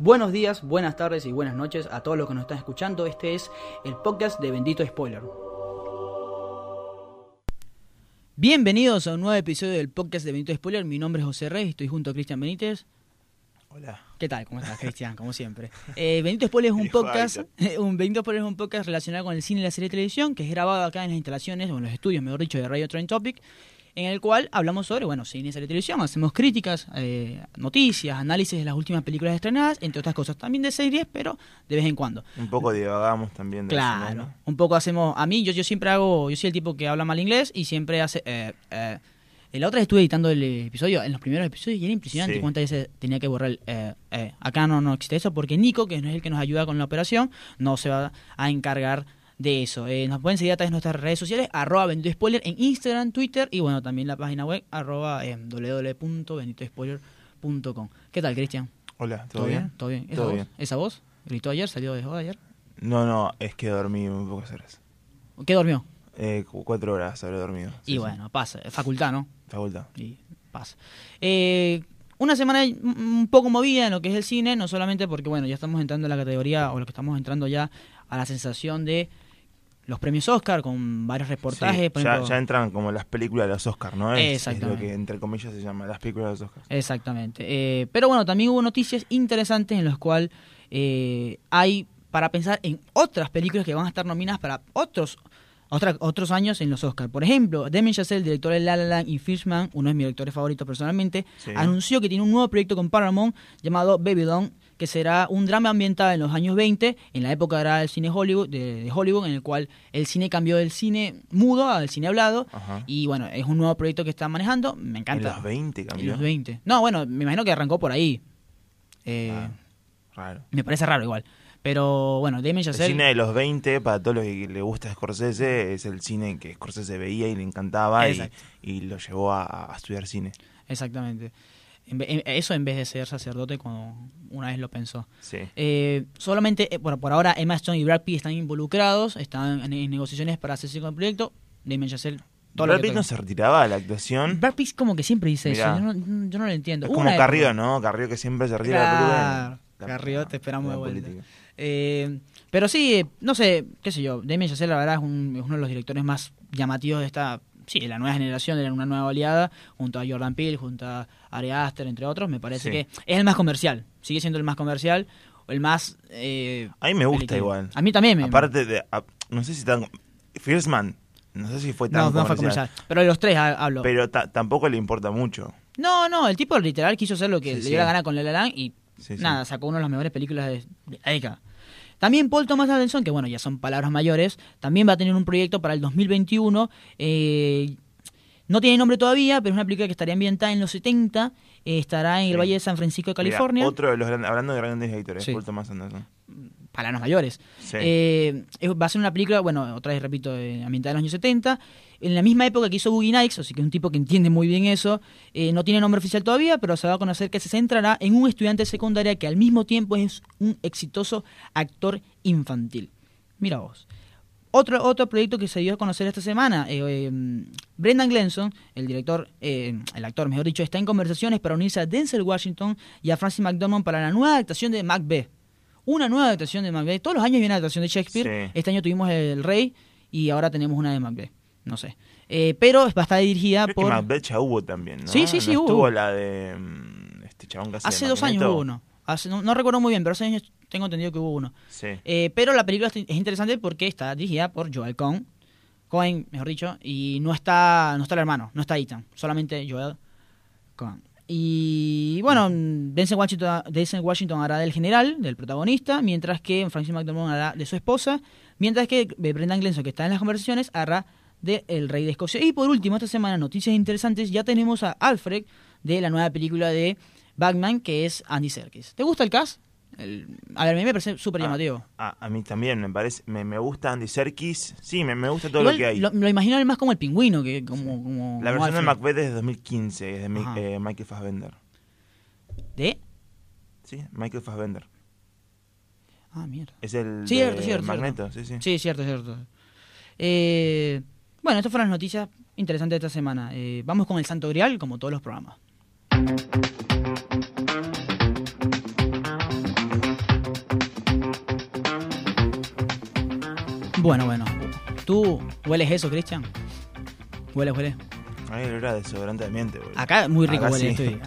Buenos días, buenas tardes y buenas noches a todos los que nos están escuchando. Este es el podcast de Bendito Spoiler. Bienvenidos a un nuevo episodio del podcast de Bendito Spoiler. Mi nombre es José Rey, estoy junto a Cristian Benítez. Hola. ¿Qué tal? ¿Cómo estás, Cristian? Como siempre. Eh, Bendito Spoiler es un podcast, un Bendito Spoiler es un podcast relacionado con el cine y la serie de televisión que es grabado acá en las instalaciones, o en los estudios, mejor dicho, de Radio Train Topic, en el cual hablamos sobre, bueno, cine serie televisión, hacemos críticas, eh, noticias, análisis de las últimas películas estrenadas, entre otras cosas, también de series, pero de vez en cuando. Un poco divagamos también de Claro, un poco hacemos, a mí yo, yo siempre hago, yo soy el tipo que habla mal inglés y siempre hace... Eh, eh, la otra vez estuve editando el episodio, en los primeros episodios, y era impresionante Sí. cuántas veces tenía que borrar el... eh, eh. Acá no, no existe eso porque Nico, que no es el que nos ayuda con la operación, no se va a encargar de eso. Eh, nos pueden seguir a través de nuestras redes sociales, arroba Bendito Spoiler en Instagram, Twitter y bueno, también la página web, arroba eh, www.benditospoiler.com. ¿Qué tal, Cristian? Hola, ¿todo, bien? ¿Todo bien? ¿Esa Todo voz? bien. ¿Esa voz? ¿Gritó ayer? ¿Salió de joda ayer? No, no, es que dormí muy pocas horas. ¿Qué durmió? Eh, cu- cuatro horas habré dormido. Y sí. bueno, pasa, facultad, ¿no? Facultad. Y pasa. Eh, una semana un poco movida en lo que es el cine, no solamente porque, bueno, ya estamos entrando en la categoría, o lo que estamos entrando ya a la sensación de los premios Oscar, con varios reportajes. Sí, por ya, ejemplo- ya entran como las películas de los Oscars, ¿no? Es, es lo Exactamente. que entre comillas se llama las películas de los Oscars. Exactamente. Eh, pero bueno, también hubo noticias interesantes en las cuales eh, hay para pensar en otras películas que van a estar nominadas para otros otra- otros años en los Oscars. Por ejemplo, Damien Chazelle, director de La La Land y Fishman, uno de mis directores favoritos personalmente, Sí. anunció que tiene un nuevo proyecto con Paramount llamado Babylon, que será un drama ambientado en los años 20, en la época era el cine Hollywood, de, de Hollywood, en el cual el cine cambió del cine mudo al cine hablado. Ajá. Y bueno, es un nuevo proyecto que está manejando. Me En encanta. los 20 En cambió. los 20. No, bueno, me imagino que arrancó por ahí. Eh, Ah, raro. Me parece raro igual. Pero bueno, Damien El Chazelle... cine de los 20, para todos los que le gusta Scorsese, es el cine que Scorsese veía y le encantaba y, lo llevó a, a estudiar cine. Exactamente. Eso en vez de ser sacerdote, como una vez lo pensó. Sí. Eh, solamente, eh, por, por ahora, Emma Stone y Brad Pitt están involucrados, están en, en negociaciones para hacerse con el proyecto. Damien Chazelle... Brad Pitt no se retiraba de la actuación. Brad Pitt como que siempre dice Mirá. eso, yo no, yo no lo entiendo. Es como época- ¿no? Carrillo que siempre se retira de la Claro, película. La- Carrillo, te esperamos de vuelta. Eh, pero sí, eh, no sé, qué sé yo, Damien Chazelle la verdad es, un- es uno de los directores más llamativos de esta, sí, la nueva generación, de la- una nueva oleada, junto a Jordan Peele, junto a Ari Aster, entre otros, me parece Sí. que es el más comercial, sigue siendo el más comercial, o el más... eh, A mí me gusta igual. A mí también me... Aparte de. a- no sé si tan. Firstman. No sé si fue tan no, no fue comercial, comercial, pero de los tres ha- hablo. Pero ta- tampoco le importa mucho. No, no, el tipo literal quiso hacer lo que Sí, le sí. dio la gana con La La Land y nada, sacó una de las mejores películas de, de la década. También Paul Thomas Anderson, que bueno, ya son palabras mayores, también va a tener un proyecto para el 2021. eh, no tiene nombre todavía, pero es una película que estaría ambientada en los 70. eh, estará en el Sí. Valle de San Francisco de Mira, California. otro de los. Hablando de grandes editores, Sí. Paul Thomas Anderson. Palabras mayores. Sí. Eh, va a ser una película, bueno, otra vez repito, eh, ambientada en los años 70. En la misma época que hizo Boogie Nights, así que es un tipo que entiende muy bien eso. Eh, no tiene nombre oficial todavía, pero se va a conocer que se centrará en un estudiante de secundaria que al mismo tiempo es un exitoso actor infantil. Mira vos. Otro, otro proyecto que se dio a conocer esta semana, eh, eh, Brendan Glenson, el director, eh, el actor mejor dicho, está en conversaciones para unirse a Denzel Washington y a Francis McDormand para la nueva adaptación de Macbeth. Una nueva adaptación de Macbeth. Todos los años viene una adaptación de Shakespeare. Sí. Este año tuvimos El Rey y ahora tenemos una de Macbeth. No sé. Eh, pero va a estar dirigida Creo por... que Macbeth hubo también, ¿no? Sí, sí, sí, ¿No hubo. Estuvo la de. mm, Este chabón que hace dos años hubo uno. Hace- no, no recuerdo muy bien, pero hace años tengo entendido que hubo uno. Sí. Eh, pero la película es interesante porque está dirigida por Joel Cohen, Cohen, mejor dicho, y no está, no está el hermano, no está Ethan, solamente Joel Cohen. Y bueno, Denzel Washington, Denzel Washington hará del general, del protagonista, mientras que Francis McDormand hará de su esposa, mientras que Brendan Glenson, que está en las conversaciones, hará de El Rey de Escocia. Y por último, esta semana, noticias interesantes, ya tenemos a Alfred de la nueva película de Batman, que es Andy Serkis. ¿Te gusta el cast? El- a ver, a mí me parece súper Ah, llamativo. A, a mí también me parece. Me, me gusta Andy Serkis. Sí, me, me gusta todo Igual lo que hay. Lo, lo imagino más como el pingüino que como, como la como versión de. Macbeth es de 2015, es de Mi- eh, Michael Fassbender. ¿De? Sí, Michael Fassbender. Ah, mierda. Es el Cierto, de cierto, Magneto, sí, sí. Sí, cierto, cierto. Eh, bueno, estas fueron las noticias interesantes de esta semana. Eh, vamos con el Santo Grial, como todos los programas. Bueno, bueno. ¿Tú hueles eso, Cristian? Huele, huele. Ay, el olor a desodorante de ambiente, boludo. Acá muy rico Acá huele sí.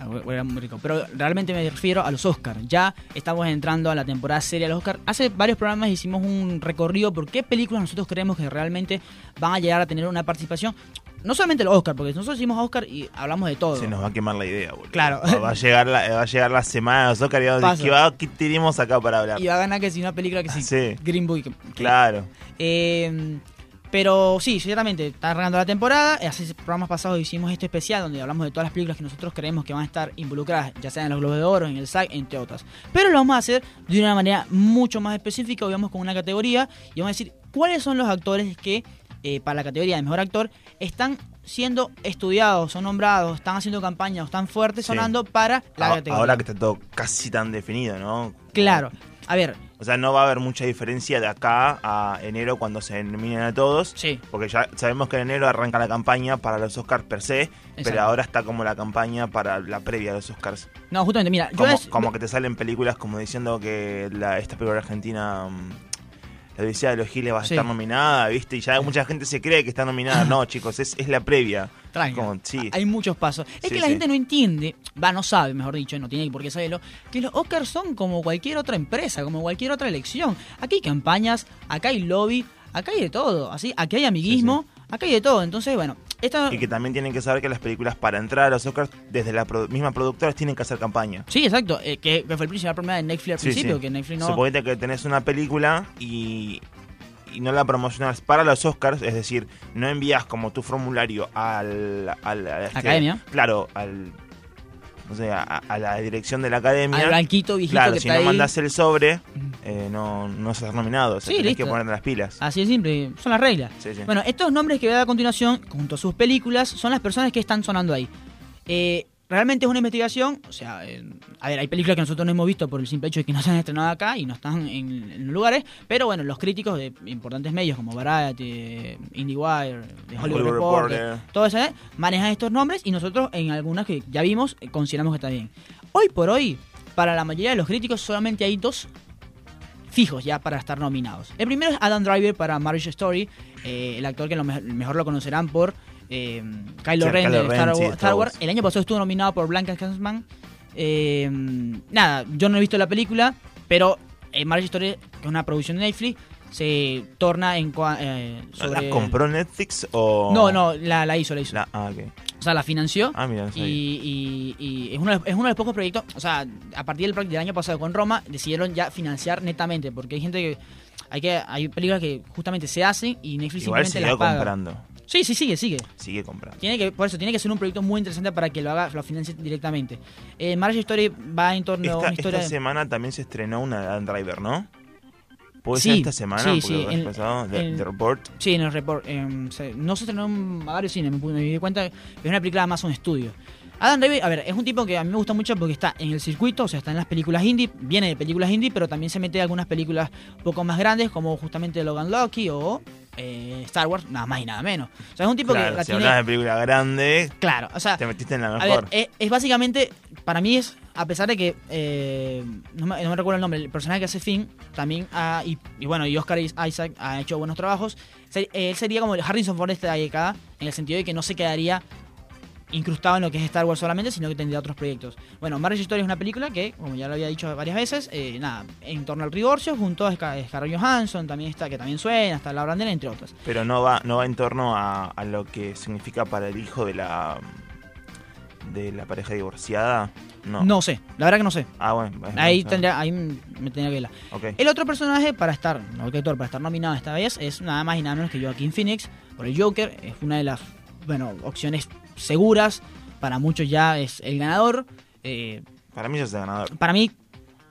muy rico. Pero realmente me refiero a los Oscars. Ya estamos entrando a la temporada seria de los Oscars. Hace varios programas hicimos un recorrido por qué películas nosotros creemos que realmente van a llegar a tener una participación. No solamente los Oscars, porque nosotros decimos Oscar y hablamos de todo. Se nos va a quemar la idea, boludo. Claro. Va, a llegar la, va a llegar la semana de los Oscar y vamos a decir, ¿qué, va- qué tenemos acá para hablar? Y va a ganar que si una película que sí. Sí. Green Book. que- Claro. Eh, pero sí, ciertamente, está arrancando la temporada. Hace programas pasados hicimos este especial donde hablamos de todas las películas que nosotros creemos que van a estar involucradas, ya sea en los Globos de Oro, en el SAG, entre otras. Pero lo vamos a hacer de una manera mucho más específica. Hoy vamos con una categoría y vamos a decir cuáles son los actores que, eh, para la categoría de mejor actor, están siendo estudiados, son nombrados, están haciendo campaña o están fuertes Sí. sonando para la categoría. Ahora que está todo casi tan definido, ¿no? Claro. A ver, O sea, no va a haber mucha diferencia de acá a enero cuando se nominen a todos. sí. Porque ya sabemos que en enero arranca la campaña para los Oscars per se, Exacto. pero ahora está como la campaña para la previa de los Oscars. No, justamente, mira, yo Como, es- como que te salen películas como diciendo que la, esta película argentina, mm, La Odisea de los Giles, va a Sí. estar nominada, ¿viste? Y ya mucha gente se cree que está nominada. No, chicos, es, es la previa. Como, sí. Hay muchos pasos. Es Sí, que la sí. gente no entiende, va, no sabe, mejor dicho, no tiene por qué saberlo, que los Oscars son como cualquier otra empresa, como cualquier otra elección. Aquí hay campañas, acá hay lobby, acá hay de todo, así, aquí hay amiguismo, acá hay de todo. Entonces, bueno, esta Y que también tienen que saber que las películas para entrar a los Oscars, desde la produ- misma productora, tienen que hacer campaña. Sí, exacto, eh, que, que fue el principal problema de Netflix al Sí, principio, sí. que Netflix no... Suponete que tenés una película y, y no la promocionas para los Oscars, es decir, no envías como tu formulario al, al- a este- Academia. Claro, al no sé, a, a la dirección de la academia. Al blanquito viejito claro, que si está no mandas el sobre, eh, no, no ser nominado. O sea, Sí, tenés listo. que ponerte las pilas. Así de simple, son las reglas. Sí, sí. Bueno, estos nombres que voy a dar a continuación, junto a sus películas, son las personas que están sonando ahí. Eh, realmente es una investigación, o sea, eh, a ver, hay películas que nosotros no hemos visto por el simple hecho de que no se han estrenado acá y no están en, en lugares, pero bueno, los críticos de importantes medios como Variety, IndieWire, The Hollywood, Hollywood Reporter, Reporter. todo eso, ¿eh? manejan estos nombres y nosotros en algunas que ya vimos eh, consideramos que está bien. Hoy por hoy, para la mayoría de los críticos solamente hay dos fijos ya para estar nominados. El primero es Adam Driver para Marriage Story, eh, el actor que lo me- mejor lo conocerán por eh, Kylo Sí, Ren Kylo de Ren, Star, sí. Star Wars. El año pasado estuvo nominado por Blanca Clansman. Eh, nada, yo no he visto la película, pero eh, Marriage Story, que es una producción de Netflix, se torna en eh, sobre... ¿La compró Netflix o...? No, no, la, la hizo, la hizo. La- ah, ok. O sea, la financió. Ah, mira, y, y- y es, uno de, es uno de los pocos proyectos, o sea, a partir del, del año pasado con Roma, decidieron ya financiar netamente, porque hay gente que, hay que hay películas que justamente se hacen y Netflix Igual simplemente siguió las paga. comprando. Sí, sí, sigue, sigue. Sigue comprando. Tiene que, por eso, tiene que ser un proyecto muy interesante para que lo haga, lo financie directamente. Eh, Marriage Story va en torno a Esta, una historia... esta semana también se estrenó una Adam Driver, ¿no? ¿Puede Sí, ser esta semana? sí, sí, en- pasado, The, en- The Report. Sí, en el report. se- no se estrenó en varios cines, me, me di cuenta que es una película de Amazon Studio. Adam Driver, a ver, es un tipo que a mí me gusta mucho porque está en el circuito, o sea, está en las películas indie, viene de películas indie, pero también se mete en algunas películas un poco más grandes, como justamente Logan Lucky o eh, Star Wars, nada más y nada menos. O sea, es un tipo Claro, que la si tiene... hablas de película grande, Claro, o sea, te metiste en la a mejor. ver, es, es básicamente, para mí es, a pesar de que, eh, no, me, no me recuerdo el nombre, el personaje que hace Finn, también, ha, y, y bueno, y Oscar Isaac ha hecho buenos trabajos, él sería como el Harrison Ford de esta década, en el sentido de que no se quedaría incrustado en lo que es Star Wars solamente, sino que tendría otros proyectos. Bueno, Marriage Story es una película que, como ya lo había dicho varias veces, eh, nada, en torno al divorcio, junto a Scar- Scarlett Johansson, también está, que también suena, está Laura Brandel, entre otras. Pero no va, no va en torno a, a lo que significa para el hijo de la de la pareja divorciada. No. No sé, la verdad que no sé. Ah, bueno. Ahí tendría, ahí me tendría que verla. Ok. El otro personaje para estar, no el actor, para estar nominado esta vez es nada más y nada menos que Joaquín Phoenix por el Joker. Es una de las, bueno, opciones seguras. Para muchos ya es el ganador. Eh, Para mí ya es el ganador. para mí,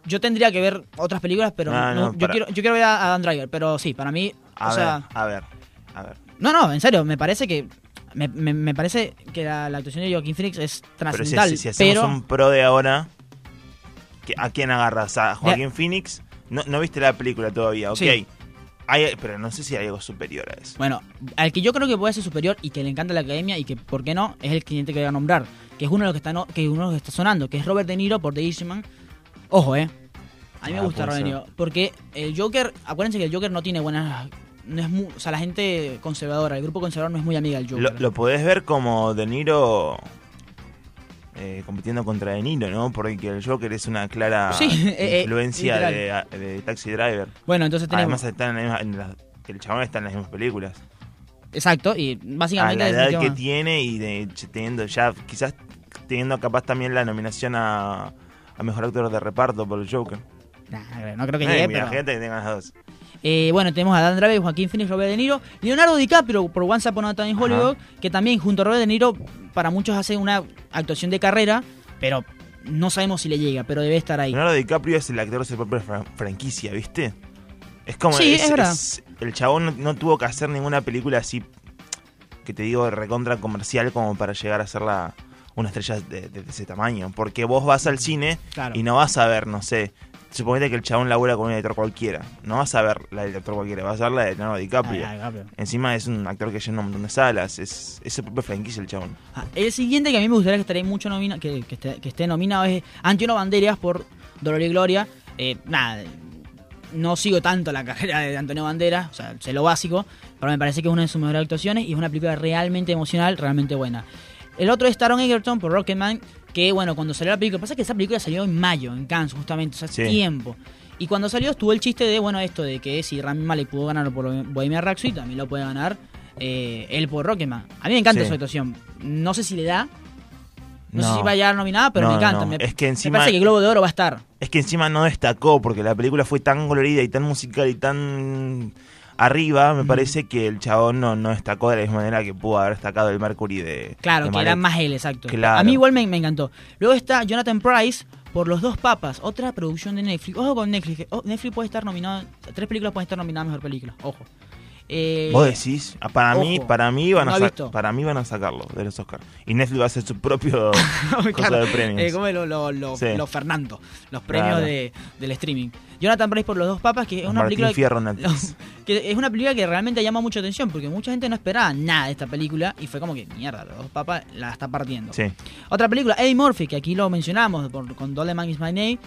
yo tendría que ver otras películas, pero No, no- no, yo, quiero, yo quiero ver a Adam Driver. Pero sí, para mí, A o ver, sea, a ver, a ver. no, no, en serio, me parece que me, me- me parece que la, la actuación de Joaquín Phoenix es Pero si, trascendental. si- si hacemos pero- un pro de ahora, ¿qué- ¿a quién agarras? ¿A Joaquín Phoenix? No, no viste la película todavía, ok. Sí. Hay- pero no sé si hay algo superior a eso. Bueno, al que yo creo que puede ser superior y que le encanta la academia y que, ¿por qué no? Es el cliente que voy a nombrar, que es uno de los que está, no- que uno de los que está sonando, que es Robert De Niro por The Irishman. Ojo, eh. A mí me Ah, gusta Robert De. Niro, porque el Joker, acuérdense que el Joker no tiene buenas no es muy, o sea, la gente conservadora, el grupo conservador no es muy amiga del Joker. Lo, lo podés ver como De Niro eh, compitiendo contra De Niro, ¿no? Porque el Joker es una clara Sí, eh, eh, influencia de, de Taxi Driver. Bueno, entonces tenemos... Además está en la misma- en la- el chabón está en las mismas películas. exacto, y A básicamente... la edad que tiene y de, teniendo ya, quizás teniendo capaz también la nominación a, a Mejor Actor de Reparto por el Joker. Nah, no creo que Eh, llegue, pero... gente que tenga las dos. Eh, bueno, tenemos a Dan Driver, Joaquín Phoenix, Robert De Niro, Leonardo DiCaprio por Once Upon a Time in Hollywood, que también junto a Robert De Niro para muchos hace una actuación de carrera, pero no sabemos si le llega, pero debe estar ahí. Leonardo DiCaprio es el actor de su propia fran- franquicia, ¿viste? Es como. Sí, es verdad. el chabón no, no tuvo que hacer ninguna película así. Que te digo, recontra comercial como para llegar a ser la, una estrella de, de ese tamaño. Porque vos vas al cine Claro. y no vas a ver, no sé. Suponete que el chabón labura con un director cualquiera. No vas a ver la del director cualquiera, vas a ver la de Leonardo DiCaprio. Ah, DiCaprio. Encima es un actor que llena un montón de salas. Es, es su propia franquicia el chabón. Ah, el siguiente que a mí me gustaría que esté mucho nomina, que, que esté, que esté nominado es Antonio Banderas por Dolor y Gloria. Eh, nada, no sigo tanto la carrera de Antonio Banderas, o sea, sé lo básico, pero me parece que es una de sus mejores actuaciones y es una película realmente emocional, realmente buena. El otro es Taron Egerton por Rocketman, que bueno, cuando salió la película, pasa que esa película salió en mayo, en Cannes justamente, o sea, hace Sí. tiempo. Y cuando salió estuvo el chiste de, bueno, esto de que si Rami Malek pudo ganar por Bohemian Rhapsody, también lo puede ganar eh, él por Rocketman. A mí me encanta Sí. su actuación. No sé si le da, no, sé si va a llegar nominada, pero No, me encanta. no, Me, es que me encima- parece que Globo de Oro va a estar. Es que encima no destacó porque la película fue tan colorida y tan musical y tan arriba, me parece que el chabón no, no destacó de la misma manera que pudo haber destacado el Mercury de Claro, de que era más él, exacto. Claro. A mí igual me, me encantó. Luego está Jonathan Price por Los Dos Papas, otra producción de Netflix. Ojo con Netflix. oh, Netflix puede estar nominado, tres películas pueden estar nominadas a Mejor Película. Ojo. Eh, Vos decís, Ah, para mí, para mí van no a para mí van a sacarlo de los Oscars. Y Netflix va a hacer su propio cosa claro, de premios. eh, como lo, lo, lo- Sí. lo Fernando, los premios Claro. de, del streaming. Jonathan Price por Los Dos Papas, que es Los una Martín película... Fierro que es una película que realmente llama mucha atención porque mucha gente no esperaba nada de esta película y fue como que mierda, los dos papas la está partiendo. Sí. Otra película, Eddie Murphy, que aquí lo mencionamos por- con Doleman is My Name.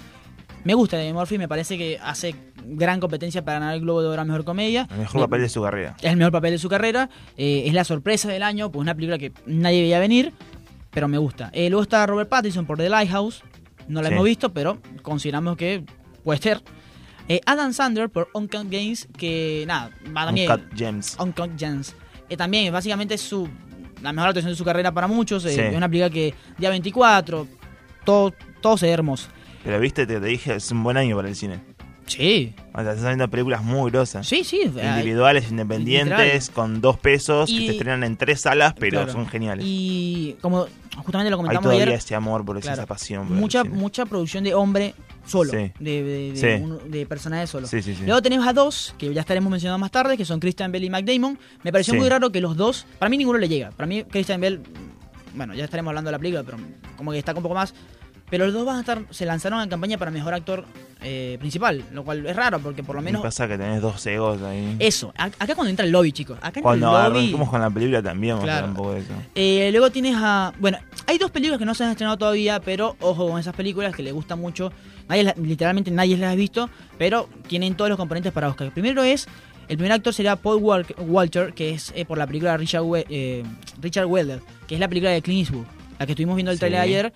Me gusta Eddie Murphy, me parece que hace gran competencia para ganar el Globo de Oro a Mejor Comedia. El mejor Me- papel de su carrera. Es el mejor papel de su carrera. eh, es la sorpresa del año, pues una película que nadie veía venir, pero me gusta. Eh, luego está Robert Pattinson por The Lighthouse. No la Sí. hemos visto, pero consideramos que puede ser. Eh, Adam Sandler por Uncut Games, que nada, va también. Uncut Gems. Uncut Gems. Eh, también, básicamente, es su, la mejor actuación de su carrera para muchos. eh, Sí. Es una película que, día 24, todo, todo se ve hermoso. Pero viste, te, te dije, es un buen año para el cine. Sí, O sea, estás viendo películas muy grosas. sí, sí. Individuales, independientes, con dos pesos, que Y- se estrenan en tres salas, pero claro. son geniales. Y como justamente lo Hay comentamos todavía ayer, ese amor por claro, esa pasión. por mucha, mucha producción de hombre solo, Sí. de, de, de, Sí. un- de personajes solo. Sí, sí, sí. Luego tenemos a dos, que ya estaremos mencionando más tarde, que son Christian Bell y Matt Damon. Me pareció muy raro que los dos, para mí ninguno le llega. Para mí Christian Bell, bueno, ya estaremos hablando de la película, pero como que destaca un poco más. Pero los dos van a estar, se lanzaron en campaña para mejor actor eh, principal, lo cual es raro, porque por lo Me menos pasa que tenés dos egos ahí. eso. A- Acá cuando entra el lobby, chicos. Acá entra Cuando el lobby. con la película también Claro. un poco de eso. Eh, luego tienes a. Bueno, hay dos películas que no se han estrenado todavía, pero ojo con esas películas que le gustan mucho. Nadie, literalmente nadie las ha visto, pero tienen todos los componentes para Oscar. El primero es. El primer actor sería Paul Walter, que es eh, por la película Richard, We- eh, Richard Weller, que es la película de Clint Eastwood, la que estuvimos viendo el Sí. trailer ayer.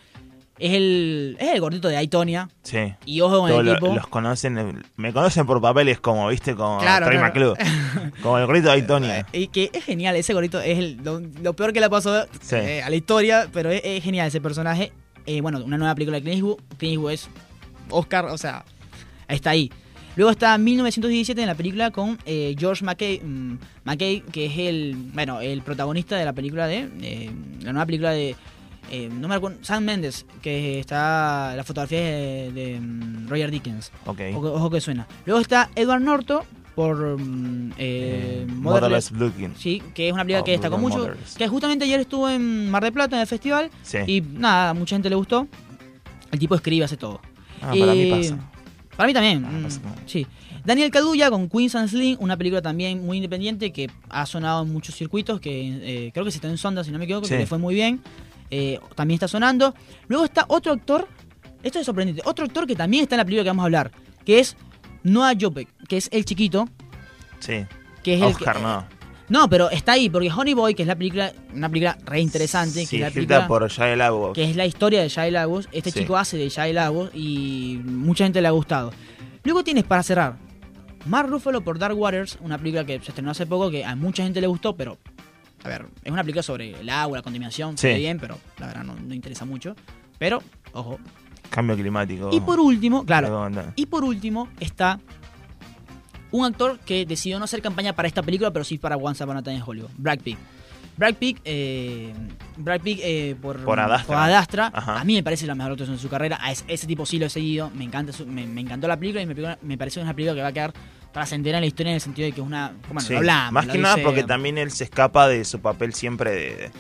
Es el, es el gordito de Aitonia. Sí. Y ojo con el lo- tipo. los conocen, eh, me conocen por papeles como, viste, como Claro. McClure. como el gorrito de Aitonia. Y que es genial, ese gordito es el- lo, lo peor que le pasó Sí. eh, a la historia, pero es, es genial ese personaje. Eh, bueno, una nueva película de Clint Eastwood. Clint Eastwood es Oscar, o sea, está ahí. Luego está 1917 en la película con eh, George McKay, mm, McKay, que es el, bueno, el protagonista de la película de, eh, la nueva película de, eh, no me acuerdo, Sam Mendes, que está, la fotografía de, de, mm, Roger Dickens. Ok. Ojo, ojo que suena. Luego está Edward Norton por mm, eh, Eh, Motherless-. Sí, que es una película Oh, que destacó mucho. Que justamente ayer estuvo en Mar del Plata en el festival. Sí. Y nada, mucha gente le gustó. El tipo escribe, hace todo. Ah, para mí pasa. Para mí también. Ah, mm, pasa sí. Daniel Cadulla con Queens and Slim, una película también muy independiente que ha sonado en muchos circuitos, que eh, creo que se está en Sonda, si no me equivoco, Sí. que le fue muy bien. Eh, también está sonando. Luego está otro actor, esto es sorprendente, otro actor que también está en la película que vamos a hablar, que es Noah Jopek, que es el chiquito, Sí. que es el Oscar, que- no. No, pero está ahí, porque Honey Boy, que es la película, una película re interesante, que Sí, es la escrita película por Shia LaBeouf. que es la historia de Shia Lagos. Este Sí. chico hace de Shia Lagos y mucha gente le ha gustado. Luego tienes, para cerrar, Mark Ruffalo por Dark Waters, una película que se estrenó hace poco, que a mucha gente le gustó, pero, a ver, es una película sobre el agua, la contaminación, Sí. bien, pero la verdad no, no interesa mucho. Pero, ojo. Cambio climático. Y por último, claro, y por último está un actor que decidió no hacer campaña para esta película, pero sí para Once Upon a Time in Hollywood, Brad Pitt. Brad Pitt, eh, Brad Pitt eh, por, Por Ad-Astra. A mí me parece la mejor actuación de su carrera. A ese, ese tipo sí lo he seguido, me encanta, su- me, me encantó la película y me, me parece una película que va a quedar trascendente en la historia en el sentido de que es una... Bueno, Sí, lo hablamos, Más la que nada porque también él se escapa de su papel siempre de, de-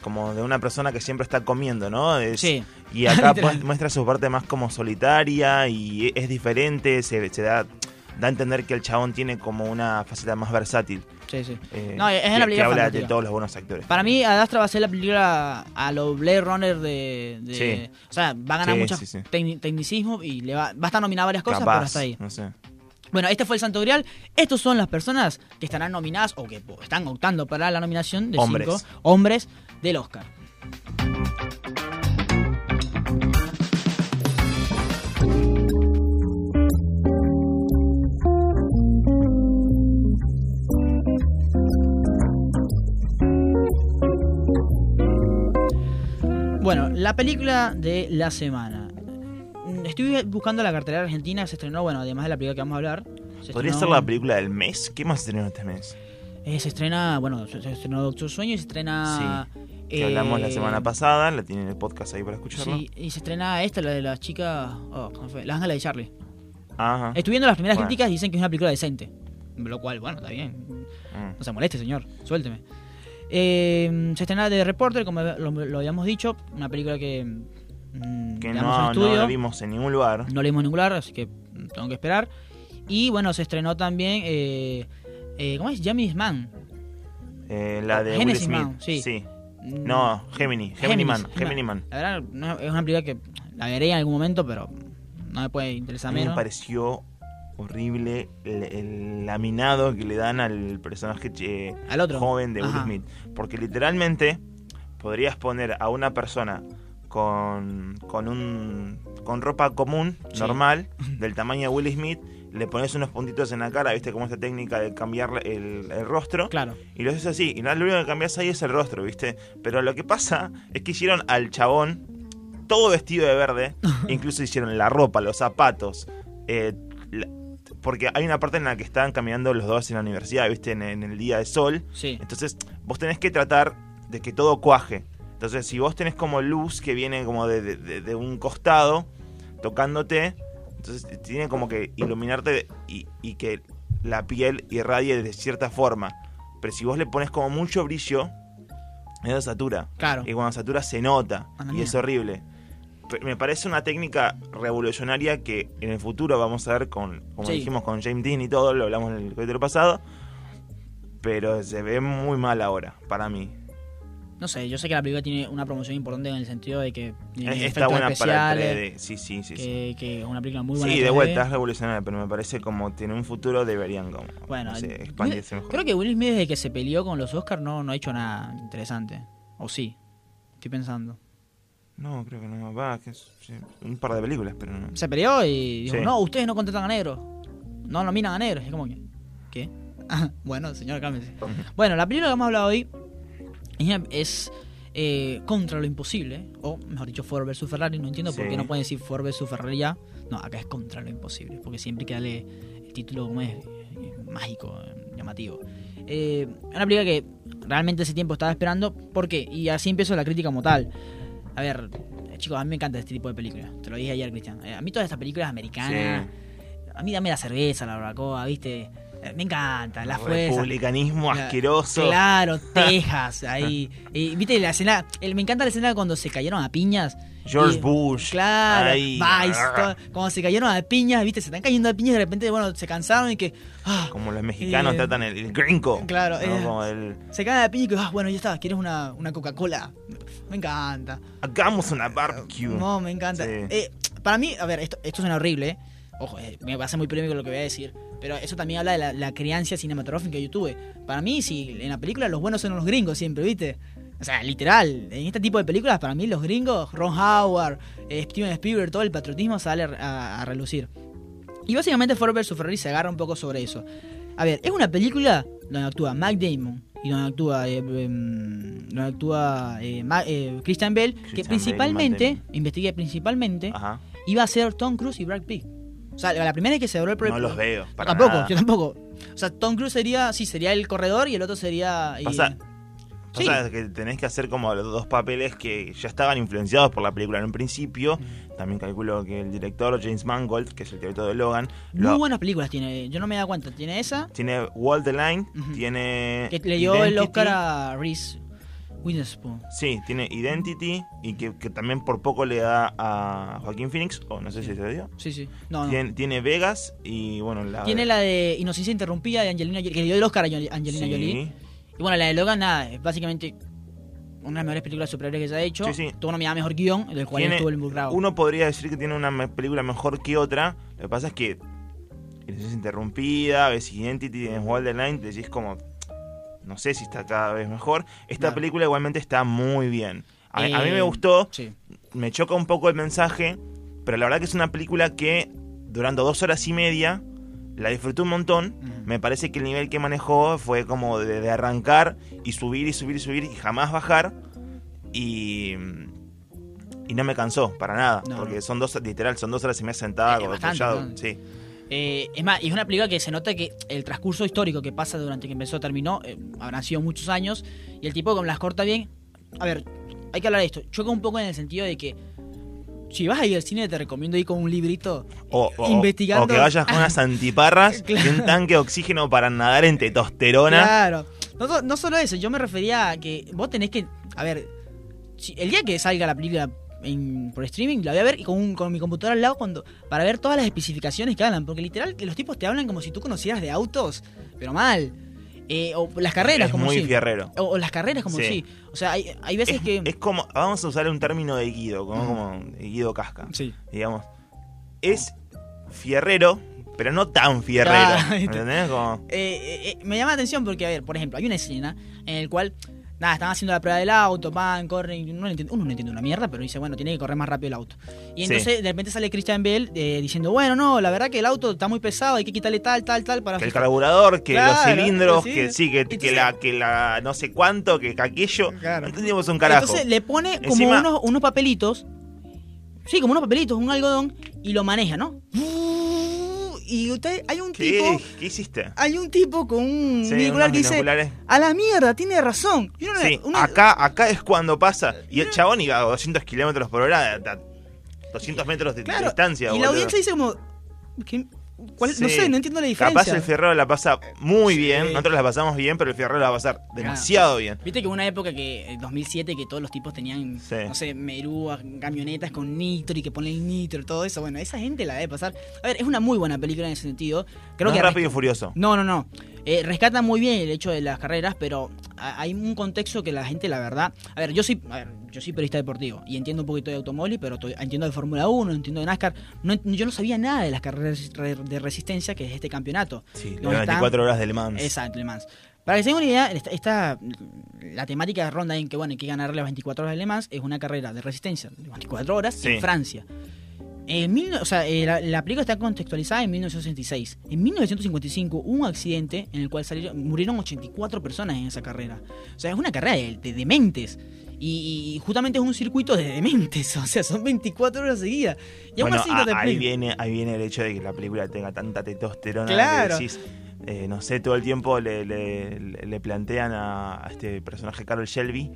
como de una persona que siempre está comiendo, ¿no? Es- Sí. Y acá muestra su parte más como solitaria y es diferente, se, se da, da a entender que el chabón tiene como una faceta más versátil. Sí, sí. eh, No, es que, una película que habla de todos los buenos actores. Para mí, Adastra va a ser la película a los Blade Runner de. de- Sí. O sea, va a ganar mucho tecnicismo y le va, va a estar nominada a varias cosas, Capaz, pero hasta ahí. no sé. Bueno, este fue el Santo Grial. Estos son las personas que estarán nominadas o que están optando para la nominación de Hombres. cinco hombres del Oscar. Bueno, la película de la semana. Estuve buscando la cartelera argentina, se estrenó, bueno, además de la película que vamos a hablar. se ¿Podría estrenó- ser la película del mes? ¿Qué más se estrenó este mes? eh, se estrena, bueno, se, se estrenó Doctor Sueño y se estrena. Que eh, hablamos la semana pasada, la tienen en el podcast ahí para escucharlo. Sí, y se estrena esta, la de las chicas. Oh, ¿cómo fue? Las ángeles de Charlie. Ajá. Estuve viendo las primeras Bueno. críticas y dicen que es una película decente. Lo cual, bueno, está bien. Mm. No se moleste, señor. Suélteme. Eh, se estrena The Reporter, como lo, lo habíamos dicho. Una película que. Mm, Que no, no la vimos en ningún lugar. No leímos en ningún lugar, así que tengo que esperar. Y bueno, se estrenó también. Eh, eh, ¿Cómo es? James Man. Eh, la de Will Genesis Smith. Man, sí. Mm. No, Gemini. Gemini Man. Gemini Man. La verdad, no- es una película que la veré en algún momento, pero no me puede A interesar mí me menos. pareció horrible el, el laminado que le dan al personaje eh, Al otro. joven de Will Ajá. Smith. Porque literalmente podrías poner a una persona con, con un con ropa común, Sí. normal, del tamaño de Will Smith, le pones unos puntitos en la cara, viste como esta técnica de cambiar el, el rostro. Claro. Y lo haces así. Y nada, lo único que cambias ahí es el rostro, ¿viste? Pero lo que pasa es que hicieron al chabón todo vestido de verde. incluso hicieron la ropa, los zapatos. eh, la- porque hay una parte en la que están caminando los dos en la universidad, ¿viste? En, en el día de sol. Sí. Entonces, vos tenés que tratar de que todo cuaje. Entonces, si vos tenés como luz que viene como de, de- de- de un costado, tocándote, entonces tiene como que iluminarte y, y que la piel irradie de cierta forma. Pero si vos le pones como mucho brillo, eso satura. Claro. Y cuando satura se nota. Y mía. es horrible. Me parece una técnica revolucionaria que en el futuro vamos a ver con, como Sí. dijimos, con James Dean y todo, lo hablamos en el capítulo pasado. Pero se ve muy mal ahora, para mí. No sé, yo sé que la película tiene una promoción importante en el sentido de que tiene Está buena para el especiales, 3D. Sí, sí, sí. sí. que, que es una película muy buena. Sí, de 3D. vuelta es revolucionaria, pero me parece como tiene un futuro deberían como Bueno, no sé, Will- expandirse mejor. creo que Will Smith desde que se peleó con los Oscars no, no ha hecho nada interesante. O sí, estoy pensando. No, creo que no. Va, que es un par de películas, pero no. Se peleó y dijo, Sí. no, ustedes no contratan a negros. No nominan a negros. Es como que, ¿qué? Bueno, señor, cálmese. Bueno, la película que hemos hablado hoy es, eh, contra lo imposible, o mejor dicho, Ford vs Ferrari. No entiendo por qué no pueden decir Ford vs Ferrari ya. No, acá es contra lo imposible, porque siempre hay que darle el título como es eh, mágico, eh, llamativo. Eh, una película que realmente ese tiempo estaba esperando. ¿Por qué? Y así empiezo la crítica como tal. A ver, chicos, a mí me encanta este tipo de películas. Te lo dije ayer, Cristian. Eh, a mí todas estas películas americanas. A mí dame la cerveza, la barbacoa, ¿viste? Eh, Me encanta, la fuerza. Republicanismo La- asqueroso. Claro, Texas, ahí. Y, ¿Viste la escena? el- me encanta la escena cuando se cayeron a piñas. George Y- Bush. Claro, Ahí. Vice, todo- cuando se cayeron a piñas, ¿viste? Se están cayendo a piñas y de repente, bueno, se cansaron y que. ah, Como los mexicanos Eh, tratan el, el gringo. claro, ¿no? eh. Como el, se caen a piñas y que, ah, bueno, ya está, ¿quieres una, una Coca-Cola? Me encanta. hagamos una barbecue. No, me encanta. Sí. Eh, para mí, a ver, esto, esto suena horrible, ¿eh? Ojo, eh, me va a ser muy polémico lo que voy a decir, pero eso también habla de la, la crianza cinematográfica que yo tuve. Para mí, si en la película los buenos son los gringos siempre, ¿viste? O sea, literal, en este tipo de películas, para mí los gringos, Ron Howard, eh, Steven Spielberg, todo el patriotismo sale a, a relucir. Y básicamente Ford vs. Ferrari se agarra un poco sobre eso. A ver, es una película donde actúa Mac Damon y donde actúa, eh, em, donde actúa Ma- Christian Bell, que Christian Bale y principalmente, Matt investigué principalmente, Ajá. iba a ser Tom Cruise y Brad Pitt. O sea, la primera vez que se habló el No los veo. Para tampoco, nada. yo tampoco. O sea, Tom Cruise sería, sí, sería el corredor y el otro sería... y- Pasa- Sí. Pasa que tenés que hacer como los dos papeles que ya estaban influenciados por la película en un principio. También calculo que el director James Mangold, que es el director de Logan, Muy lo- buenas películas tiene, yo no me da cuenta. Tiene esa, tiene Wall the Line, tiene. que le dio el. Oscar a Reese Witherspoon. Sí, tiene Identity y que, que también por poco le da a Joaquín Phoenix, o no sé si se dio. Sí, sí. No, no. Tiene, tiene Vegas y bueno, la. Tiene la de Inocencia Interrumpida de Angelina Jolie, que le dio el Oscar a Angelina Sí. Jolie. Y bueno, la de Logan, nada, es básicamente una de las mejores películas superhéroes que se ha hecho. Sí, sí. Tuvo nominada Mejor Guión, del cual Tiene- estuvo involucrado. Uno podría decir que tiene una película mejor que otra. Lo que pasa es que es interrumpida, ves Identity, tienes the Line, decís como. No sé si está cada vez mejor. Esta Claro. película igualmente está muy bien. A, a mí Eh, me gustó, Sí. me choca un poco el mensaje, pero la verdad que es una película que durante dos horas y media la disfruté un montón. Me parece que el nivel que manejó fue como de, de arrancar y subir y subir y subir y jamás bajar. Y, y no me cansó para nada, No, porque no. son dos, literal, son dos horas y media sentada, como bastante. Sí. Eh, es más, y es una película que se nota que el transcurso histórico que pasa durante que empezó terminó, eh, habrán sido muchos años, y el tipo como las corta bien. A ver, hay que hablar de esto. Choca un poco en el sentido de que si vas a ir al cine te recomiendo ir con un librito O, o- investigando. o que vayas con unas antiparras Claro. y un tanque de oxígeno para nadar en testosterona. Claro. No, so- no solo eso, yo me refería a que vos tenés que. A ver, si- el día que salga la película en- por streaming, la voy a ver y con, un- con mi computadora al lado cuando, para ver todas las especificaciones que hablan. Porque literal, los tipos te hablan como si tú conocieras de autos, pero mal. Eh, o las carreras, es como muy si. fierrero. O, o las carreras, como Sí. si. O sea, hay, hay veces Es, que. es como, vamos a usar un término de Guido, como, Mm. como Guido Casca. sí. digamos, es fierrero, pero no tan fierrero. Claro. ¿Entendés? Como, Eh, eh, me llama la atención porque, a ver, por ejemplo, hay una escena en el cual, nada, están haciendo la prueba del auto, van, corren, uno, no entiende, uno no entiende una mierda, pero dice, bueno, tiene que correr más rápido el auto. Y Sí. entonces de repente sale Christian Bell eh, diciendo, bueno, no, la verdad que el auto está muy pesado, hay que quitarle tal, tal, tal para... que el fijar". carburador, que Claro, los cilindros, sí. que sí, que, Entonces- que la, que la no sé cuánto, que aquello. Claro. No entendimos un carajo. Entonces le pone como Encima- unos, unos papelitos, sí, como unos papelitos, un algodón, y lo maneja, ¿no? Y usted, hay un ¿Qué, tipo... ¿Qué hiciste? Hay un tipo con un Sí, binocular que dice, a la mierda, tiene razón. Y uno- Sí, acá, acá es cuando pasa. Y el chabón iba a 200 kilómetros por hora, a 200 metros de, de Claro, distancia. y la boludo. audiencia dice como... ¿qué? ¿Cuál- No sé, no entiendo la diferencia. Capaz el Fierrero la pasa muy Sí. bien, nosotros la pasamos bien, pero el Fierrero la va a pasar demasiado bien. Viste que hubo una época que, en 2007, que todos los tipos tenían, Sí. no sé, merúas, camionetas con nitro y que ponen nitro, todo eso. Bueno, esa gente la debe pasar. A ver, es una muy buena película en ese sentido. Creo no que es rápido y furioso. No, no, no. Eh, rescata muy bien el hecho de las carreras, pero hay un contexto que la gente, la verdad. A ver, yo soy, a ver, yo soy periodista deportivo y entiendo un poquito de automóvil, pero entiendo de Fórmula 1, entiendo de NASCAR. No yo no sabía nada de las carreras re- de resistencia que es este campeonato. Sí, No las están- 24 horas de Le Mans. Exacto, Le Mans. Para que se den una idea, esta, esta- la temática de ronda en que bueno, hay que ganar las 24 horas de Le Mans es una carrera de resistencia de 24 horas Sí. en Francia. En mil- o sea, eh, la, la película está contextualizada en 1966. En 1955 hubo un accidente en el cual salieron, murieron 84 personas en esa carrera. O sea, es una carrera de, de dementes. Y, y justamente es un circuito de dementes. O sea, son 24 horas seguidas. Y aún Bueno, así no te a- ahí viene, ahí viene el hecho de que la película tenga tanta testosterona Claro. que decís, eh, no sé, todo el tiempo le, le- le plantean a, a este personaje Carol Shelby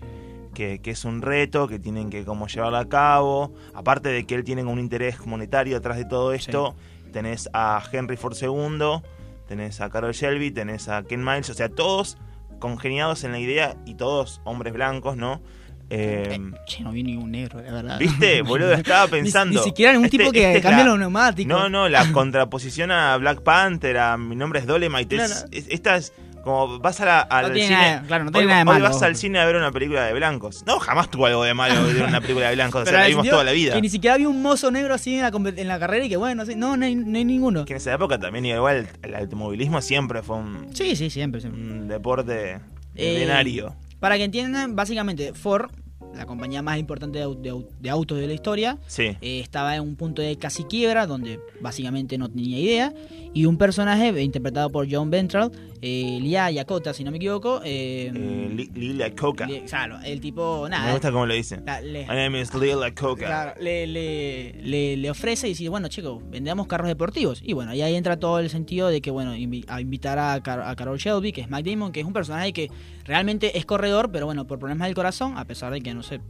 que, que es un reto, que tienen que como llevarlo a cabo. Aparte de que él tiene un interés monetario atrás de todo esto, tenés a Henry Ford II, tenés a Carol Shelby, tenés a Ken Miles, o sea, todos congeniados en la idea y todos hombres blancos, ¿no? Eh, Eh, che, no vi ningún negro, la verdad. ¿Viste? Boludo, estaba Ni- pensando. Ni, siquiera un Este- tipo que este cambia los neumáticos. No, no, la contraposición a Black Panther, a mi nombre es Dolemite. es- Claro. es- esta es Como vas a la- al No tiene cine. nada- claro, no tiene hoy, nada de hoy malo. vas al cine a ver una película de blancos. No, jamás tuvo algo de malo ver una película de blancos. o sea, la vimos toda la vida. Que ni siquiera había un mozo negro así en la, compe- en la carrera y que bueno, no, no hay, no hay ninguno. Que en esa época también igual el automovilismo siempre fue un, Sí, sí, siempre. siempre. un deporte Eh, milenario. Para que entiendan, básicamente, Ford, la compañía más importante de, de de autos de la historia, Sí. eh, estaba en un punto de casi quiebra, donde básicamente no tenía idea, y un personaje eh, interpretado por John Ventral, eh, Lia Yakota, si no me equivoco, eh, Eh, Li- Lila Coca. le- claro, el tipo, nada, Me gusta cómo lo dice. la- le, My name is Lila Coca. claro, le, le- le- ofrece y dice, bueno, chicos, vendemos carros deportivos. Y bueno, y ahí entra todo el sentido de que, bueno, invi- a invitar a, Car- a Carol Shelby, que es Matt Damon, que es un personaje que realmente es corredor, pero bueno, por problemas del corazón, a pesar de que, no sé,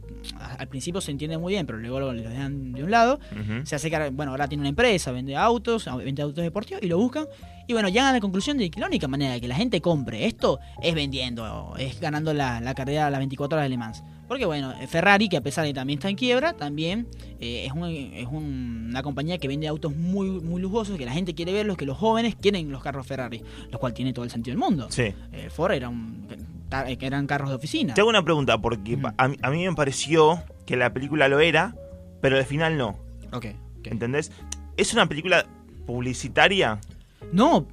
al principio se entiende muy bien, pero luego lo, lo dejan de un lado, se hace car- bueno, ahora tiene una empresa, vende autos, vende autos deportivos y lo buscan. Y bueno, llegan a la conclusión de que la única manera de que la gente compre esto es vendiendo, es ganando la, la carrera a las 24 horas de Le Mans. Porque bueno, Ferrari, que a pesar de que también está en quiebra, también eh, es, un- es un- una compañía que vende autos muy, muy lujosos, que la gente quiere verlos, que los jóvenes quieren los carros Ferrari, lo cual tiene todo el sentido del mundo. Sí. Eh, Ford era un, que eran carros de oficina. Te hago una pregunta, porque a, mí- a mí me pareció que la película lo era, pero al final no. Ok, ok. ¿Entendés? ¿Es una película publicitaria? No,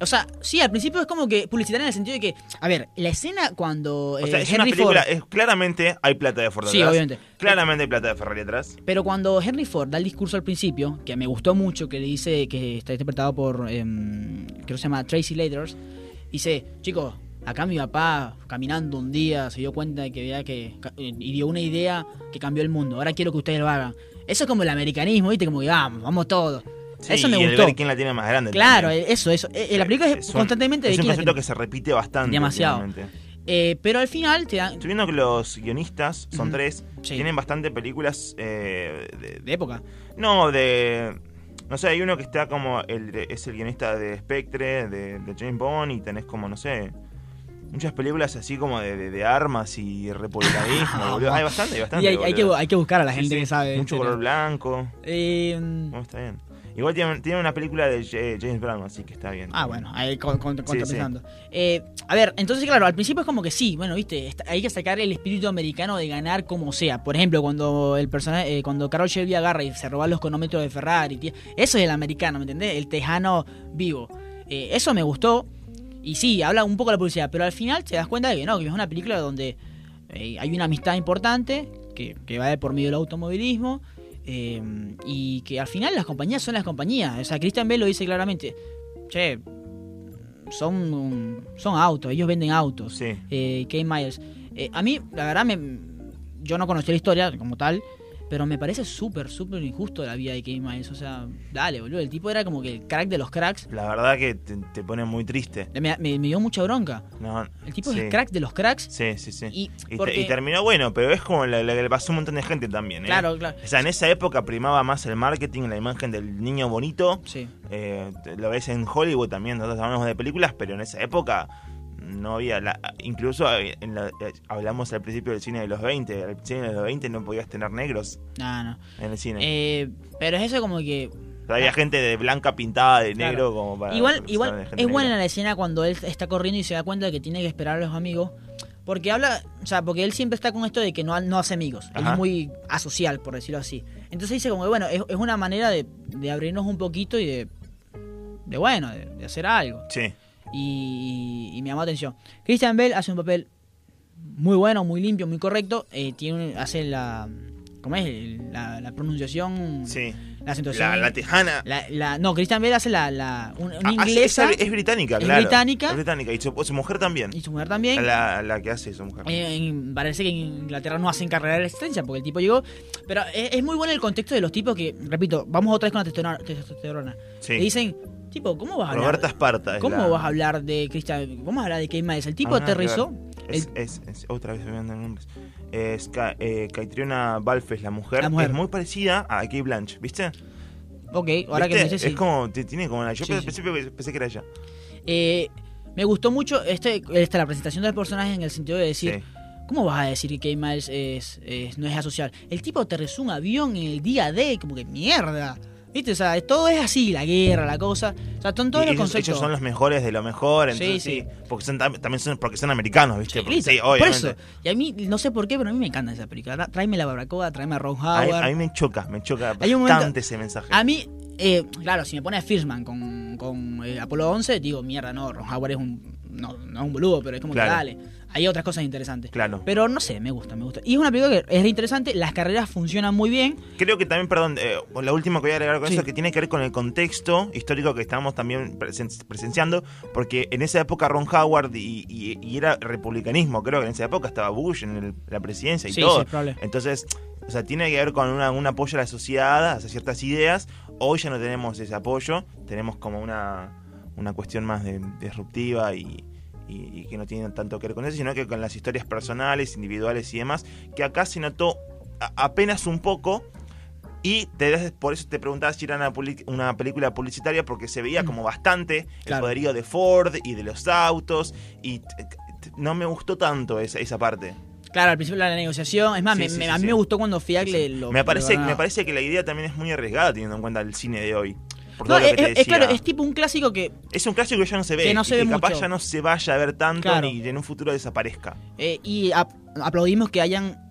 o sea, sí, al principio es como que publicitaria en el sentido de que, a ver, la escena cuando O sea, eh, es una Henry película, Ford, es, claramente hay plata de Ford Sí, atrás. obviamente. Claramente hay plata de Ferrari atrás. pero cuando Henry Ford da el discurso al principio, que me gustó mucho, que le dice que está interpretado por, em, creo que se llama Tracy Laters, dice, chicos, acá mi papá caminando un día se dio cuenta de que veía que eh, y dio una idea que cambió el mundo. Ahora quiero que ustedes lo hagan. Eso es como el americanismo, ¿viste? Como que vamos, vamos todos. Sí, eso me y el gustó. ver quién la tiene más grande. Claro, también. eso, eso. Eh, la película es, un- constantemente Es de un quién la concepto que se repite bastante. Demasiado. Eh, pero al final te dan... Estoy viendo que los guionistas, son tres, Sí. tienen bastante películas eh, de, De época. No, de. No sé, hay uno que está como. El, es el guionista de Spectre, de, de James Bond, y tenés como, no sé. Muchas películas así como de, de- de armas y republicanismo, boludo. Hay bastante, hay bastante. Y hay, hay que, hay que buscar a la Sí, gente sí, que sabe. Mucho color blanco. Eh, Bueno, está bien. Igual tiene, tiene una película de J- James Brown, así que está bien. ah, bueno, ahí con, con- Sí. Eh, a ver, entonces, claro, al principio es como que sí, bueno, viste, hay que sacar el espíritu americano de ganar como sea. Por ejemplo, cuando el personaje, eh, cuando Carol Shelby agarra y se roba los cronómetros de Ferrari, tío, eso es el americano, ¿me entendés? El tejano vivo. Eh, eso me gustó. Y sí, habla un poco de la publicidad, pero al final te das cuenta de que no, que es una película donde eh, hay una amistad importante que, que va de por medio del automovilismo. Eh, y que al final las compañías son las compañías. O sea, Christian Bell lo dice claramente. Che, son, son autos, ellos venden autos. Sí. Eh, Kane Myers. Eh, a mí, la verdad, me, yo no conocía la historia como tal, pero me parece súper, súper injusto la vida de Kane Myers. O sea, dale, boludo. El tipo era como que el crack de los cracks. La verdad que te, te pone muy triste. Me, me- me dio mucha bronca. No, El tipo sí. es el crack de los cracks. Sí, sí, sí. Y, Y, te- porque- y terminó bueno, pero es como la, la que le pasó a un montón de gente también, ¿eh? Claro, claro. O sea, en esa época primaba más el marketing, la imagen del niño bonito. Sí. Eh, lo ves en Hollywood también, nosotros hablamos de películas, pero en esa época no había... La, incluso eh, en la- eh, hablamos al principio del cine de los 20. Al cine de los 20 no podías tener negros No, no. en el cine. Eh, pero es eso como que O sea, había gente de blanca pintada de Claro. negro como para... Igual, igual es buena negra. la escena cuando él está corriendo y se da cuenta de que tiene que esperar a los amigos. Porque habla, o sea, porque él siempre está con esto de que no, no hace amigos. Él es muy asocial, por decirlo así. Entonces dice como que, bueno, es, es una manera de, de abrirnos un poquito y de, de bueno, de, de hacer algo. Sí. Y, y me llamó la atención. Christian Bell hace un papel muy bueno, muy limpio, muy correcto. Eh, tiene, hace la, ¿cómo es? La, la pronunciación, Sí. la acentuación. La, la tejana. La- la- no, Christian Bell hace la, la un- una Ah, inglesa es, es británica, es claro. británica. Es británica. Y su, su mujer también. y su mujer también. La, la que hace su mujer. Eh, en- parece que en Inglaterra no hacen carrera de la existencia porque el tipo llegó. Pero es, es muy bueno el contexto de los tipos que, repito, vamos otra vez con la testosterona. testosterona. Sí. Le dicen, tipo, ¿cómo vas a hablar? Roberta Esparta. es ¿Cómo la- vas a hablar de Christian? ¿Cómo vas a hablar de Kate Miles? El tipo Ah, aterrizó. Es, es- es- otra vez me vienen nombres. Es eh, Caitriona Balfe es la mujer. La mujer. Es muy parecida a Kate Blanche, ¿viste? Ok, ahora que me dices, sí. Es como, tiene como la. Yo Sí, principio pensé que era ella. Eh, me gustó mucho este, esta, la presentación del personaje en el sentido de decir. ¿cómo vas a decir que Kate Miles es, es- no es asocial? El tipo aterrizó un avión en el día D, como que mierda. ¿Viste? O sea, todo es así, la guerra, la cosa. O sea, son todos Y los ellos, conceptos. ellos son los mejores de lo mejor, entonces sí. sí, porque son tam- también son porque son americanos, ¿viste? Porque por eso. Y a mí, no sé por qué, pero a mí me encanta esa película. Tráeme la barbacoa, tráeme a Ron A Howard. a mí me choca, me choca Hay bastante momento- ese mensaje. A mí, eh, claro, si me pone a Fishman con, con eh, Apolo 11, digo, mierda, no, Ron Howard es un. No, no es un boludo, pero es como Claro. que dale. Hay otras cosas interesantes. Claro. Pero no sé, me gusta, me gusta. Y es una película que es re interesante, las carreras funcionan muy bien. Creo que también, perdón, eh, la última que voy a agregar con Sí. eso, que tiene que ver con el contexto histórico que estamos también presen- presenciando, porque en esa época Ron Howard y, y- y era republicanismo, creo que en esa época estaba Bush en el- la presidencia y Sí, todo. sí. Entonces, o sea, tiene que ver con una- un apoyo a la sociedad, hacia ciertas ideas. Hoy ya no tenemos ese apoyo, tenemos como una, una cuestión más de- disruptiva y, y- y que no tiene tanto que ver con eso, sino que con las historias personales, individuales y demás, que acá se notó apenas un poco. Y te por eso te preguntaba si era una, una película publicitaria, porque se veía como bastante el poderío de Ford y de los autos, y no me gustó tanto esa, esa parte. Claro, al principio la negociación. Es más, Sí, me- sí, me- a mí sí. me gustó cuando Fiac le lo. me, parece, me parece que la idea también es muy arriesgada teniendo en cuenta el cine de hoy. Por No, todo lo es, que te es- es claro, es tipo un clásico que Es un clásico que ya no se ve. Que no y se ve que capaz mucho. ya no se vaya a ver tanto Claro. ni en un futuro desaparezca. Eh, y ap- aplaudimos que hayan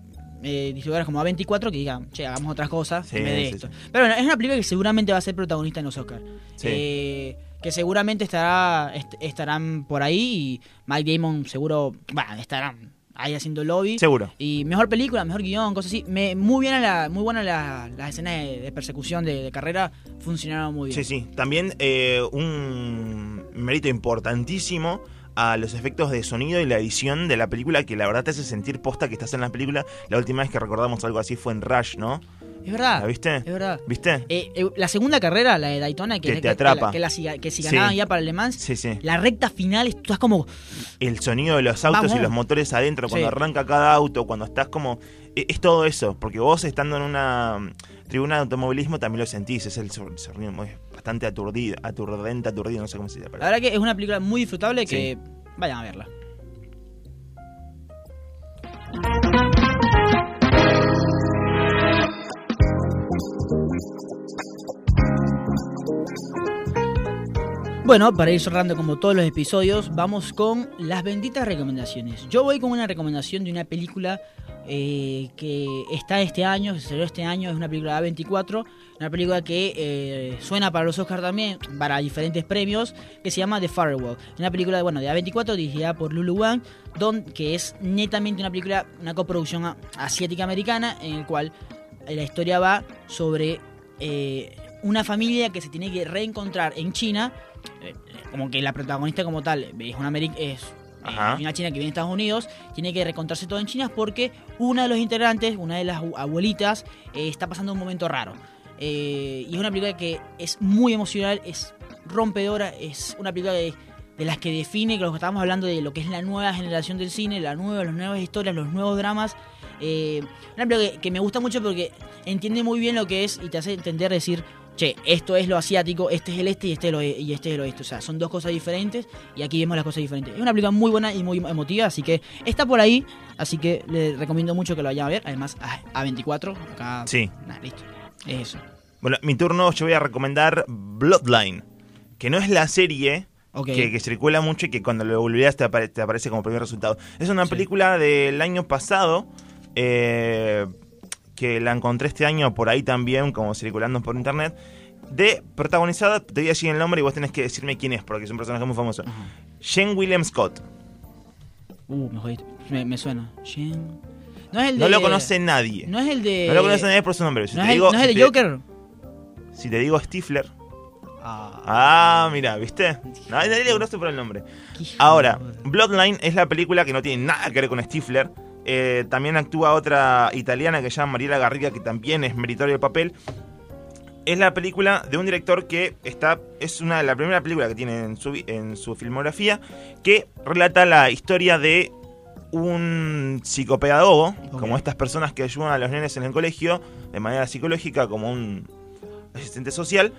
eh, distribuidoras como A24 que digan, che, hagamos otras cosas Sí, en vez de sí, esto. sí. Pero bueno, es una película que seguramente va a ser protagonista en los Oscars. Eh, que seguramente estará est- estarán por ahí y Mike Damon seguro, bueno, estarán ahí haciendo lobby. Seguro. Y mejor película, mejor guion, cosas así. Me, muy bien la, muy buena la- las escenas de, de persecución de, de carrera funcionaron muy bien. Sí, sí. También eh, un mérito importantísimo a los efectos de sonido y la edición de la película que la verdad te hace sentir posta que estás en la película. La última vez que recordamos algo así fue en Rush, ¿no? Es verdad. ¿La viste? Es verdad. ¿Viste? Eh, eh, la segunda carrera, la de Daytona, que, Que que- te que atrapa. la- que, la si- que si Sí. ganaban ya para el Le Mans, Sí, sí. la recta final estás como El sonido de los autos Vamos. y los motores adentro, cuando arranca cada auto, cuando estás como... e- Es todo eso, porque vos estando en una mm, tribuna de automovilismo también lo sentís, es el sonido bastante aturdido, aturdente, aturdido, no sé cómo se llama. La verdad que es una película muy disfrutable que vayan a verla. Bueno, para ir cerrando como todos los episodios, vamos con las benditas recomendaciones. Yo voy con una recomendación de una película eh, que está este año, se estrenó este año, es una película de A24, una película que eh, suena para los Oscars también, para diferentes premios, que se llama The Firewall. Una película bueno, de A24 dirigida por Lulu Wang, don, que es netamente una película, una coproducción asiática-americana, en el cual la historia va sobre eh, una familia que se tiene que reencontrar en China, eh, como que la protagonista como tal es una, ameri- es, eh, una china que viene de Estados Unidos, tiene que reencontrarse todo en China porque una de los integrantes, una de las abu- abuelitas, eh, está pasando un momento raro. Eh, y es una película que es muy emocional, es rompedora, es una película de, de las que define lo que estábamos hablando de lo que es la nueva generación del cine, la nueva, las nuevas historias, los nuevos dramas. Eh, una película que, que me gusta mucho porque entiende muy bien lo que es y te hace entender decir, che, esto es lo asiático, este es el este y este es, lo, y este es el oeste. O sea, son dos cosas diferentes y aquí vemos las cosas diferentes. Es una película muy buena y muy emotiva, así que está por ahí. Así que le recomiendo mucho que lo vayan a ver. Además, a, 24 acá. Sí. Nah, listo. Es eso. Bueno, mi turno yo voy a recomendar Bloodline, que no es la serie que, que circula mucho y que cuando lo olvidas te, apare- te aparece como primer resultado. Es una Sí. película del año pasado, eh, que la encontré este año por ahí también, como circulando por internet, de protagonizada, te voy a decir el nombre y vos tenés que decirme quién es, porque es un personaje muy famoso. Ajá. Jane William Scott. Uh, me jodiste. Me, me suena. Shen- No es el de. No lo conoce nadie. No es el de. No lo conoce nadie por su nombre. Si No te es el, digo, no es el si de te- Joker. Si te digo Stifler. Ah, Ah, mira, ¿viste? Nadie, nadie le conoce por el nombre. Ahora, Bloodline es la película que no tiene nada que ver con Stifler. Eh, también actúa otra italiana que se llama Mariela Garriga, que también es meritorio el papel. Es la película de un director que está. Es una la primera película que tiene en su, en su filmografía. Que relata la historia de un psicopedagogo, como estas personas que ayudan a los nenes en el colegio de manera psicológica, como un asistente social,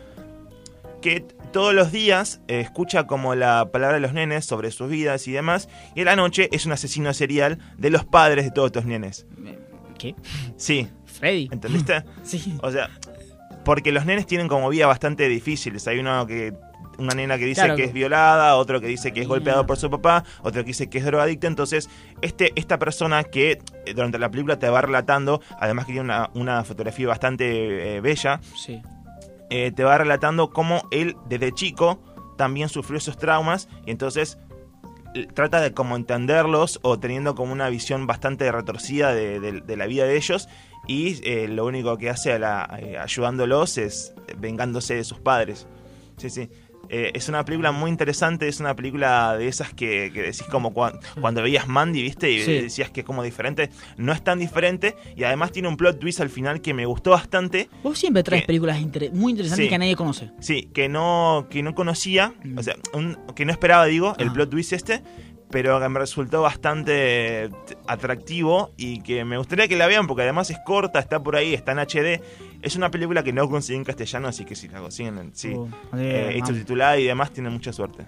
que todos los días eh, escucha como la palabra de los nenes sobre sus vidas y demás, y a la noche es un asesino serial de los padres de todos estos nenes. ¿Qué? Sí, Freddy. ¿entendiste? Sí. O sea, porque los nenes tienen como vida bastante difíciles. Hay uno que una nena que dice Claro. que es violada, otro que dice que es golpeado por su papá, otro que dice que es drogadicta. Entonces, este, esta persona que eh, durante la película te va relatando, además que tiene una, una fotografía bastante eh, bella, Sí. Eh, te va relatando cómo él desde chico también sufrió esos traumas y entonces l- trata de como entenderlos o teniendo como una visión bastante retorcida de la vida de ellos y eh, lo único que hace a la- eh, ayudándolos es vengándose de sus padres. Sí, sí. Eh, es una película muy interesante, es una película de esas que, que decís como cuan- cuando veías Mandy, ¿viste? Y Sí. decías que es como diferente. No es tan diferente y además tiene un plot twist al final que me gustó bastante. Vos siempre traes Que- películas inter- muy interesantes Sí. que nadie conoce. Sí, que no, que no conocía, Mm. o sea, un- que no esperaba, digo, el Ah. plot twist este, pero que me resultó bastante atractivo y que me gustaría que la vean porque además es corta, está por ahí, está en HD. Es una película que no consigue en castellano, así que si la consiguen, sí. Uh, Eh, eh, y demás, tienen mucha suerte.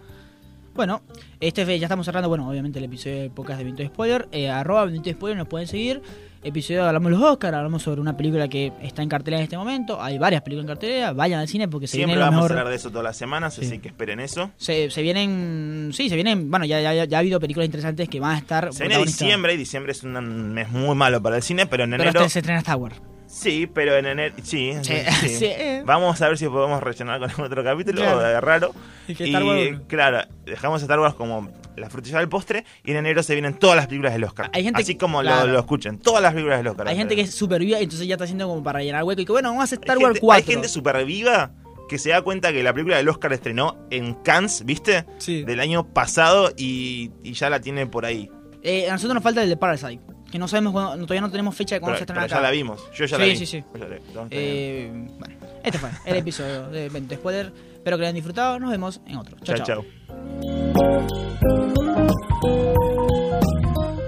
Bueno, este ya estamos cerrando, bueno, obviamente el episodio de podcast de Viento de Spoiler. Eh, arroba Viento de Spoiler nos pueden seguir. Episodio hablamos de los Oscars, hablamos sobre una película que está en cartelera en este momento. Hay varias películas en cartelera, vayan al cine porque se Siempre viene vamos mejor. a hablar de eso todas las semanas, Sí. así que esperen eso. Se, se vienen, sí, se vienen, bueno, ya, ya, ya ha habido películas interesantes que van a estar. Se viene diciembre y diciembre es un mes muy malo para el cine, pero en Pero enero... hasta se estrena Star Wars. Sí, pero en enero... Sí, Sí, sí. sí. Vamos a ver si podemos rellenar con otro capítulo Claro. eh, raro. Y que Y Star Wars- claro, dejamos a Star Wars como la frutilla del postre y en enero se vienen todas las películas del Oscar. Hay gente Así como lo- claro. lo, escuchen, todas las películas del Oscar. Hay gente que es super viva y entonces ya está haciendo como para llenar hueco y que bueno, vamos a hacer Star Wars gente- 4. Hay gente súper viva que se da cuenta que la película del Oscar estrenó en Cannes, ¿viste? Sí. Del año pasado y, y ya la tiene por ahí. Eh, a nosotros nos falta el de Parasite, que no sabemos cuándo, no- todavía no tenemos fecha de cuándo se estrena acá. ya la vimos. Yo ya Sí, la vi. sí, sí. Eh, bueno, este fue el episodio de Vento Spoiler. Espero que lo hayan disfrutado. Nos vemos en otro. Chao, chao, chao. chao.